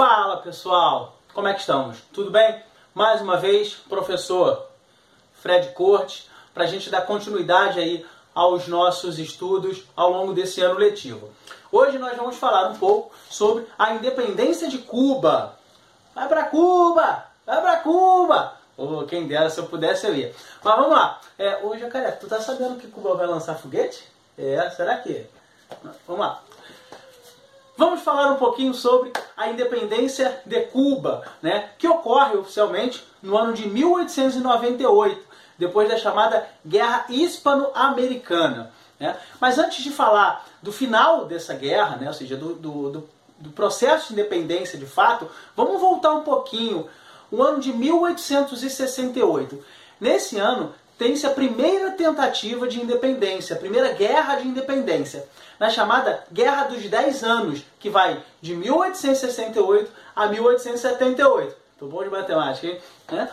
Fala pessoal, como é que estamos? Tudo bem? Mais uma vez, professor Fred Cortes, para a gente dar continuidade aí aos nossos estudos ao longo desse ano letivo. Hoje nós vamos falar um pouco sobre a independência de Cuba. Vai para Cuba! Vai para Cuba! Oh, quem dera, se eu pudesse eu ia. Mas vamos lá. É, ô tu tá sabendo que Cuba vai lançar foguete? É, será que? Vamos lá. Vamos falar um pouquinho sobre a independência de Cuba, né, que ocorre oficialmente no ano de 1898, depois da chamada Guerra Hispano-Americana. Né? Mas antes de falar do final dessa guerra, né, ou seja, do, do, do, do processo de independência de fato, vamos voltar um pouquinho o ano de 1868. Nesse ano, tem-se a primeira tentativa de independência, a primeira guerra de independência, na chamada Guerra dos Dez Anos, que vai de 1868 a 1878. Estou bom de matemática, hein? É?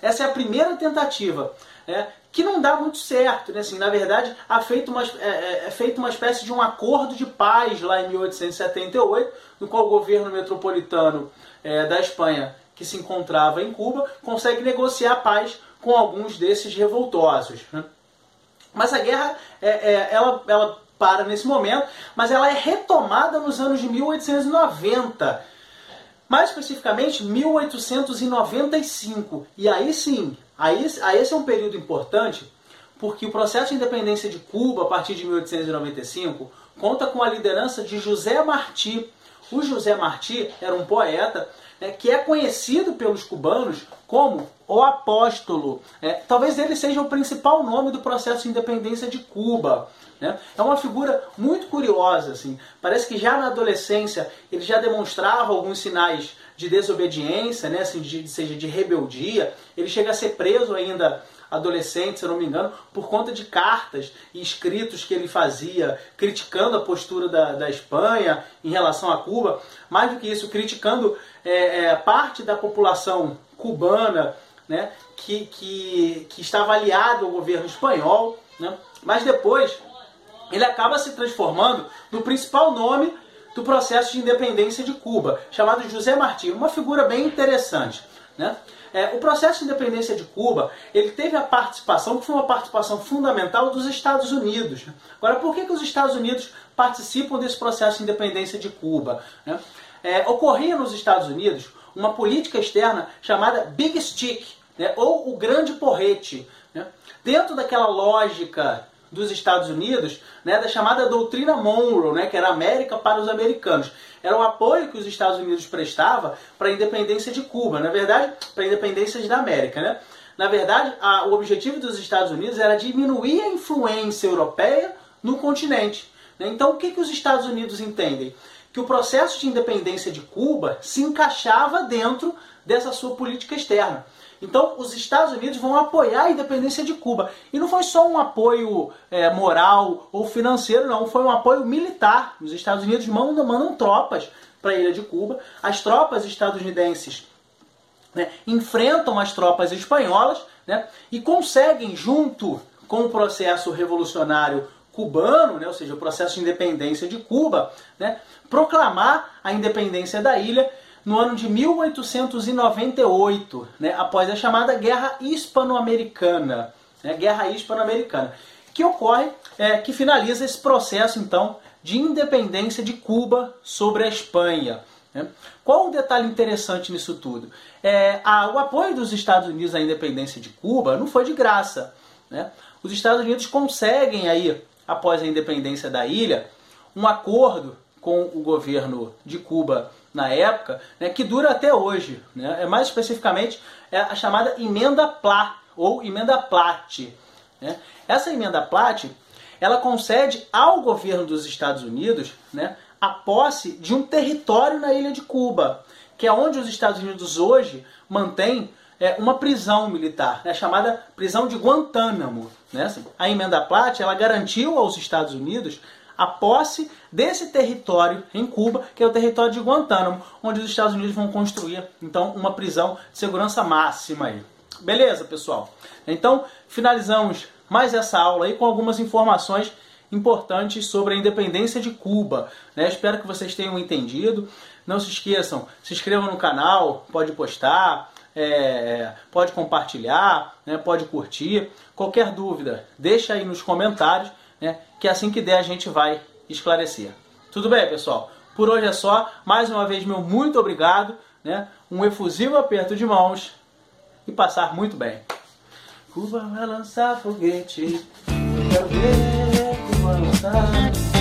Essa é a primeira tentativa, é, que não dá muito certo. Né? Assim, na verdade, é feito, uma, é, é, é feito uma espécie de um acordo de paz lá em 1878, no qual o governo metropolitano é, da Espanha, que se encontrava em Cuba, consegue negociar paz com alguns desses revoltosos. Né? Mas a guerra, é, é, ela, ela para nesse momento, mas ela é retomada nos anos de 1890. Mais especificamente, 1895. E aí sim, aí, aí esse é um período importante, porque o processo de independência de Cuba, a partir de 1895, conta com a liderança de José Martí. O José Martí era um poeta né, que é conhecido pelos cubanos como o apóstolo. É, talvez ele seja o principal nome do processo de independência de Cuba. Né? É uma figura muito curiosa. Assim. Parece que já na adolescência ele já demonstrava alguns sinais de desobediência, né? assim, de, seja de rebeldia. Ele chega a ser preso ainda adolescente, se eu não me engano, por conta de cartas e escritos que ele fazia criticando a postura da, da Espanha em relação a Cuba. Mais do que isso, criticando é, é, parte da população cubana né, que, que, que estava aliado ao governo espanhol. Né? Mas depois ele acaba se transformando no principal nome do processo de independência de Cuba, chamado José Martí, uma figura bem interessante. Né? É, o processo de independência de Cuba ele teve a participação, que foi uma participação fundamental dos Estados Unidos. Agora, por que, que os Estados Unidos participam desse processo de independência de Cuba? Né? É, ocorria nos Estados Unidos uma política externa chamada Big Stick, né, ou o grande porrete. Né, dentro daquela lógica dos Estados Unidos, né, da chamada doutrina Monroe, né, que era América para os americanos. Era o apoio que os Estados Unidos prestava para a independência de Cuba, na verdade, para a independência da América. Né? Na verdade, a, o objetivo dos Estados Unidos era diminuir a influência europeia no continente. Né? Então, o que, que os Estados Unidos entendem? Que o processo de independência de Cuba se encaixava dentro dessa sua política externa. Então, os Estados Unidos vão apoiar a independência de Cuba. E não foi só um apoio é, moral ou financeiro, não. Foi um apoio militar. Os Estados Unidos mandam, mandam tropas para a ilha de Cuba. As tropas estadunidenses né, enfrentam as tropas espanholas né, e conseguem, junto com o processo revolucionário cubano, né, ou seja, o processo de independência de Cuba, né, proclamar a independência da ilha no ano de 1898, né, após a chamada Guerra Hispano-Americana, né, Guerra Hispano-Americana, que ocorre, é, que finaliza esse processo então de independência de Cuba sobre a Espanha. Né. Qual o detalhe interessante nisso tudo? É, a, o apoio dos Estados Unidos à independência de Cuba não foi de graça. Né? Os Estados Unidos conseguem aí após a independência da ilha, um acordo com o governo de Cuba na época, né, que dura até hoje. Né, é mais especificamente é a chamada emenda Plat ou emenda Platt. Né. Essa emenda Platt ela concede ao governo dos Estados Unidos né, a posse de um território na ilha de Cuba, que é onde os Estados Unidos hoje mantêm é, uma prisão militar, né, chamada prisão de Guantánamo. Né? A emenda Platt ela garantiu aos Estados Unidos a posse desse território em Cuba, que é o território de Guantánamo, onde os Estados Unidos vão construir então uma prisão de segurança máxima aí. Beleza, pessoal? Então, finalizamos mais essa aula aí com algumas informações importantes sobre a independência de Cuba. Né? Espero que vocês tenham entendido. Não se esqueçam, se inscrevam no canal, pode postar, é, pode compartilhar, né, pode curtir. Qualquer dúvida, deixa aí nos comentários, né, que assim que der a gente vai esclarecer. Tudo bem, pessoal? Por hoje é só. Mais uma vez, meu muito obrigado. Né? Um efusivo aperto de mãos e passar muito bem. Cuba vai lançar foguete. Quero ver Cuba lançar.